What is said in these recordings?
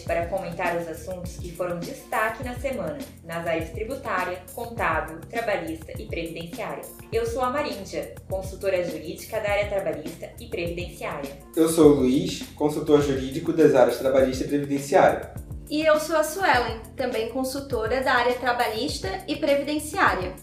podcast para comentar os assuntos que foram destaque na semana, nas áreas tributária, contábil, trabalhista e previdenciária. Eu sou a Maríndia, consultora jurídica da área trabalhista e previdenciária. Eu sou o Luiz, consultor jurídico das áreas trabalhista e previdenciária. E eu sou a Suelen, também consultora da área trabalhista e previdenciária.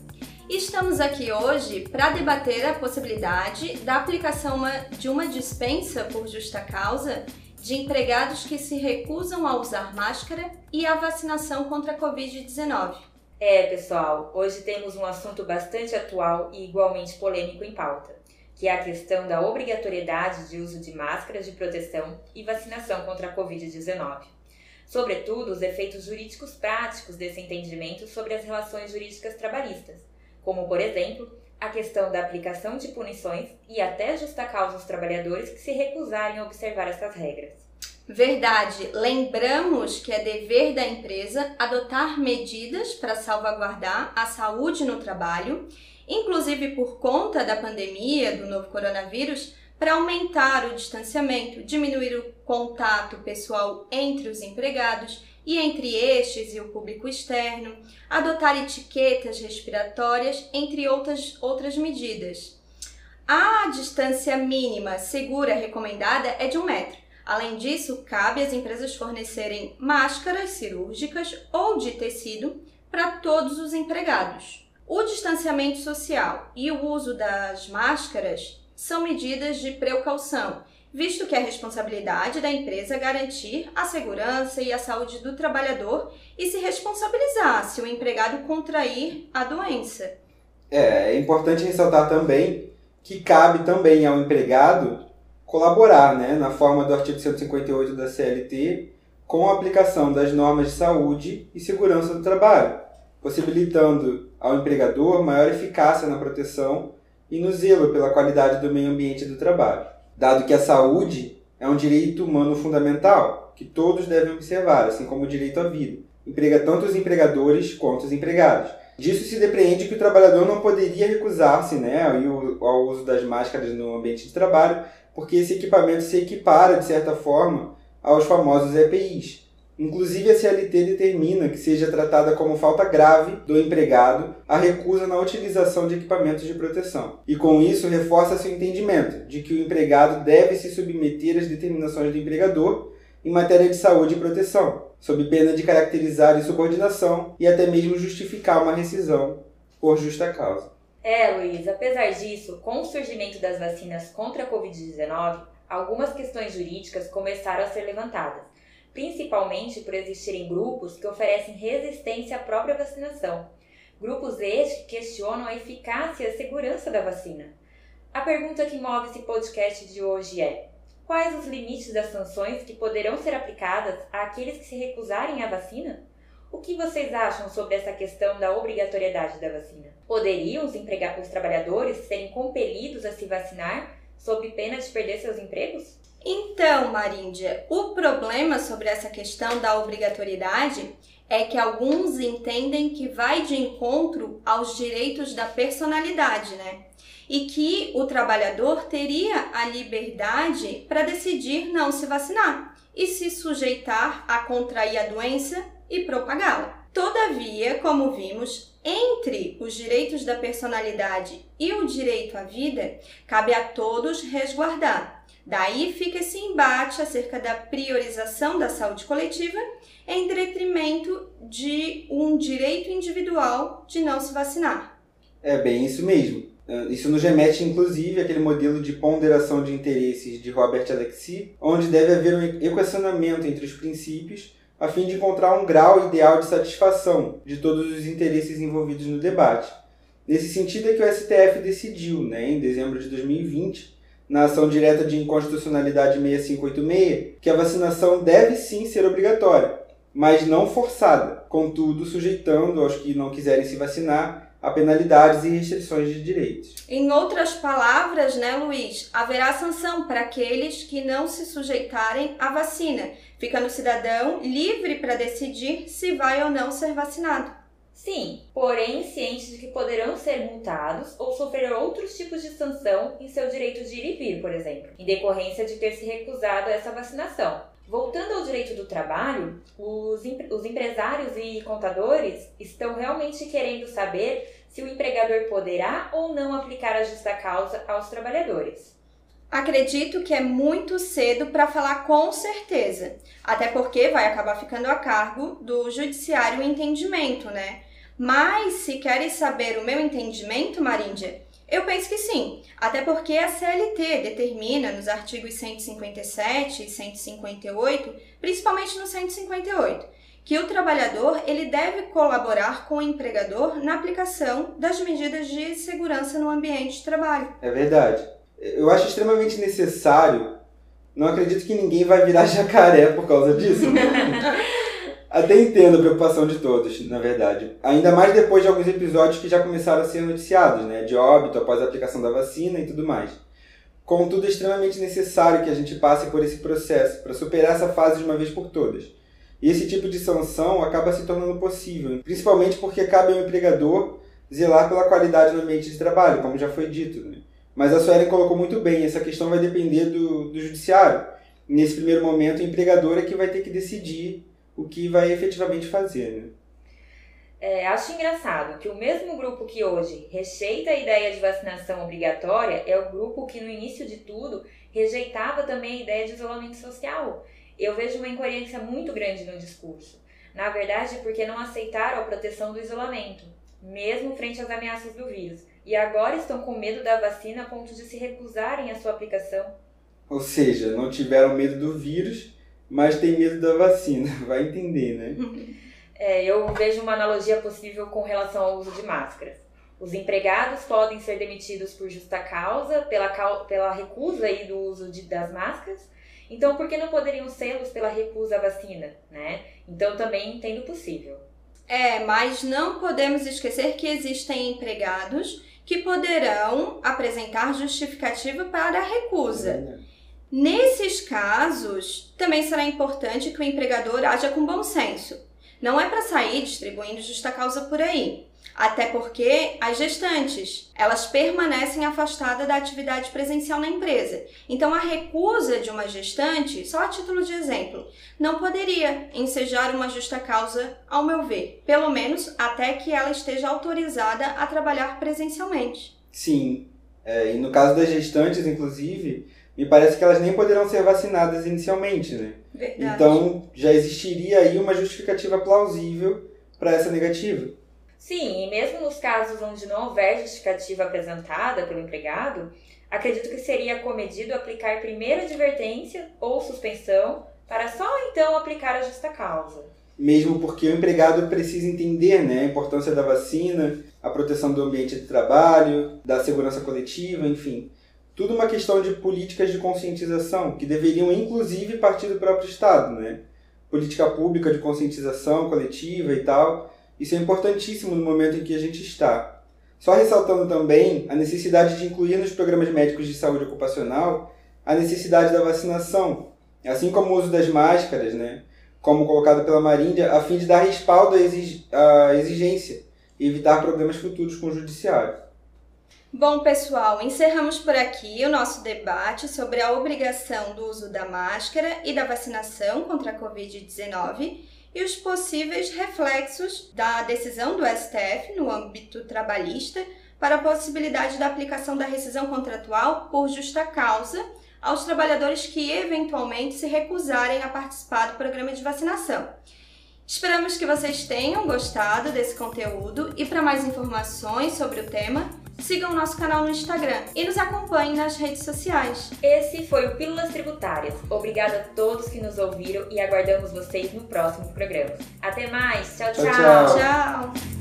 Estamos aqui hoje para debater a possibilidade da aplicação de uma dispensa por justa causa de empregados que se recusam a usar máscara e a vacinação contra a Covid-19. É, pessoal, hoje temos um assunto bastante atual e igualmente polêmico em pauta, que é a questão da obrigatoriedade de uso de máscaras de proteção e vacinação contra a Covid-19. Sobretudo, os efeitos jurídicos práticos desse entendimento sobre as relações jurídicas trabalhistas como, por exemplo, a questão da aplicação de punições e até justa causa aos trabalhadores que se recusarem a observar essas regras. Verdade. Lembramos que é dever da empresa adotar medidas para salvaguardar a saúde no trabalho, inclusive por conta da pandemia do novo coronavírus, para aumentar o distanciamento, diminuir o contato pessoal entre os empregados e entre estes e o público externo, adotar etiquetas respiratórias, entre outras, outras medidas. A distância mínima segura recomendada é de um metro. Além disso, cabe às empresas fornecerem máscaras cirúrgicas ou de tecido para todos os empregados. O distanciamento social e o uso das máscaras são medidas de precaução visto que é responsabilidade da empresa garantir a segurança e a saúde do trabalhador e se responsabilizar se o empregado contrair a doença. É, é importante ressaltar também que cabe também ao empregado colaborar né, na forma do artigo 158 da CLT com a aplicação das normas de saúde e segurança do trabalho, possibilitando ao empregador maior eficácia na proteção e no zelo pela qualidade do meio ambiente do trabalho dado que a saúde é um direito humano fundamental que todos devem observar, assim como o direito à vida. Emprega tanto os empregadores quanto os empregados. Disso se depreende que o trabalhador não poderia recusar-se né, ao uso das máscaras no ambiente de trabalho, porque esse equipamento se equipara, de certa forma, aos famosos EPIs, Inclusive, a CLT determina que seja tratada como falta grave do empregado a recusa na utilização de equipamentos de proteção. E com isso, reforça seu entendimento de que o empregado deve se submeter às determinações do empregador em matéria de saúde e proteção, sob pena de caracterizar insubordinação e até mesmo justificar uma rescisão por justa causa. É, Luiz, apesar disso, com o surgimento das vacinas contra a Covid-19, algumas questões jurídicas começaram a ser levantadas principalmente por existirem grupos que oferecem resistência à própria vacinação. Grupos estes que questionam a eficácia e a segurança da vacina. A pergunta que move esse podcast de hoje é: quais os limites das sanções que poderão ser aplicadas àqueles que se recusarem à vacina? O que vocês acham sobre essa questão da obrigatoriedade da vacina? Poderiam os, os trabalhadores serem compelidos a se vacinar sob pena de perder seus empregos? Então, Maríndia, o problema sobre essa questão da obrigatoriedade é que alguns entendem que vai de encontro aos direitos da personalidade, né? E que o trabalhador teria a liberdade para decidir não se vacinar e se sujeitar a contrair a doença e propagá-la. Todavia, como vimos, entre os direitos da personalidade e o direito à vida, cabe a todos resguardar Daí fica esse embate acerca da priorização da saúde coletiva em detrimento de um direito individual de não se vacinar. É bem isso mesmo. Ah, isso nos remete, inclusive, àquele modelo de ponderação de interesses de Robert Alexi, onde deve haver um equacionamento entre os princípios a fim de encontrar um grau ideal de satisfação de todos os interesses envolvidos no debate. Nesse sentido é que o STF decidiu, né, em dezembro de 2020, na ação direta de inconstitucionalidade 6586 que a vacinação deve sim ser obrigatória, mas não forçada, contudo sujeitando aos que não quiserem se vacinar a penalidades e restrições de direitos. Em outras palavras, né, Luiz, haverá sanção para aqueles que não se sujeitarem à vacina, ficando o cidadão livre para decidir se vai ou não ser vacinado. Sim, porém cientes de que poderão ser multados ou sofrer outros tipos de sanção em seu direito de ir e vir, por exemplo, em decorrência de ter se recusado a essa vacinação. Voltando ao direito do trabalho, os, os empresários e contadores estão realmente querendo saber se o empregador poderá ou não aplicar a justa causa aos trabalhadores. Acredito que é muito cedo para falar com certeza, até porque vai acabar ficando a cargo do judiciário o entendimento, né? Mas se querem saber o meu entendimento, Maríndia, eu penso que sim, até porque a CLT determina nos artigos 157 e 158, principalmente no 158, que o trabalhador ele deve colaborar com o empregador na aplicação das medidas de segurança no ambiente de trabalho. É verdade eu acho extremamente necessário. Não acredito que ninguém vai virar jacaré por causa disso. Até entendo a preocupação de todos, na verdade. Ainda mais depois de alguns episódios que já começaram a ser noticiados, né? De óbito após a aplicação da vacina e tudo mais. Contudo, é extremamente necessário que a gente passe por esse processo para superar essa fase de uma vez por todas. E esse tipo de sanção acaba se tornando possível, principalmente porque cabe ao empregador zelar pela qualidade no ambiente de trabalho, como já foi dito. Né? Mas a Suelen colocou muito bem, essa questão vai depender do, do judiciário. Nesse primeiro momento, o empregador é que vai ter que decidir o que vai efetivamente fazer. Né? É, acho engraçado que o mesmo grupo que hoje rejeita a ideia de vacinação obrigatória é o grupo que, no início de tudo, rejeitava também a ideia de isolamento social. Eu vejo uma incoerência muito grande no discurso. Na verdade, porque não aceitaram a proteção do isolamento, mesmo frente às ameaças do vírus e agora estão com medo da vacina a ponto de se recusarem a sua aplicação. Ou seja, não tiveram medo do vírus, mas têm medo da vacina. Vai entender, né? É, eu vejo uma analogia possível com relação ao uso de máscaras. Os empregados podem ser demitidos por justa causa, pela, pela recusa aí do uso de, das máscaras. Então, por que não poderiam sê-los pela recusa à vacina, né? Então, também entendo possível. É, mas não podemos esquecer que existem empregados que poderão apresentar justificativa para a recusa. Nesses casos, também será importante que o empregador haja com bom senso. Não é para sair distribuindo justa causa por aí. Até porque as gestantes, elas permanecem afastadas da atividade presencial na empresa. Então a recusa de uma gestante, só a título de exemplo, não poderia ensejar uma justa causa, ao meu ver, pelo menos até que ela esteja autorizada a trabalhar presencialmente. Sim, é, e no caso das gestantes, inclusive, me parece que elas nem poderão ser vacinadas inicialmente, né? Verdade. Então já existiria aí uma justificativa plausível para essa negativa. Sim, e mesmo nos casos onde não houver justificativa apresentada pelo empregado, acredito que seria comedido aplicar primeiro advertência ou suspensão para só então aplicar a justa causa. Mesmo porque o empregado precisa entender né, a importância da vacina, a proteção do ambiente de trabalho, da segurança coletiva, enfim. Tudo uma questão de políticas de conscientização, que deveriam inclusive partir do próprio Estado, né? Política pública de conscientização coletiva e tal, isso é importantíssimo no momento em que a gente está. Só ressaltando também a necessidade de incluir nos programas médicos de saúde ocupacional a necessidade da vacinação, assim como o uso das máscaras, né, como colocado pela Marinha, a fim de dar respaldo à exigência e evitar problemas futuros com o judiciário. Bom, pessoal, encerramos por aqui o nosso debate sobre a obrigação do uso da máscara e da vacinação contra a Covid-19 e os possíveis reflexos da decisão do STF no âmbito trabalhista para a possibilidade da aplicação da rescisão contratual por justa causa aos trabalhadores que eventualmente se recusarem a participar do programa de vacinação. Esperamos que vocês tenham gostado desse conteúdo e para mais informações sobre o tema, sigam o nosso canal no Instagram e nos acompanhem nas redes sociais. Esse foi o Pílulas Tributárias. Obrigada a todos que nos ouviram e aguardamos vocês no próximo programa. Até mais. tchau. tchau. tchau. tchau.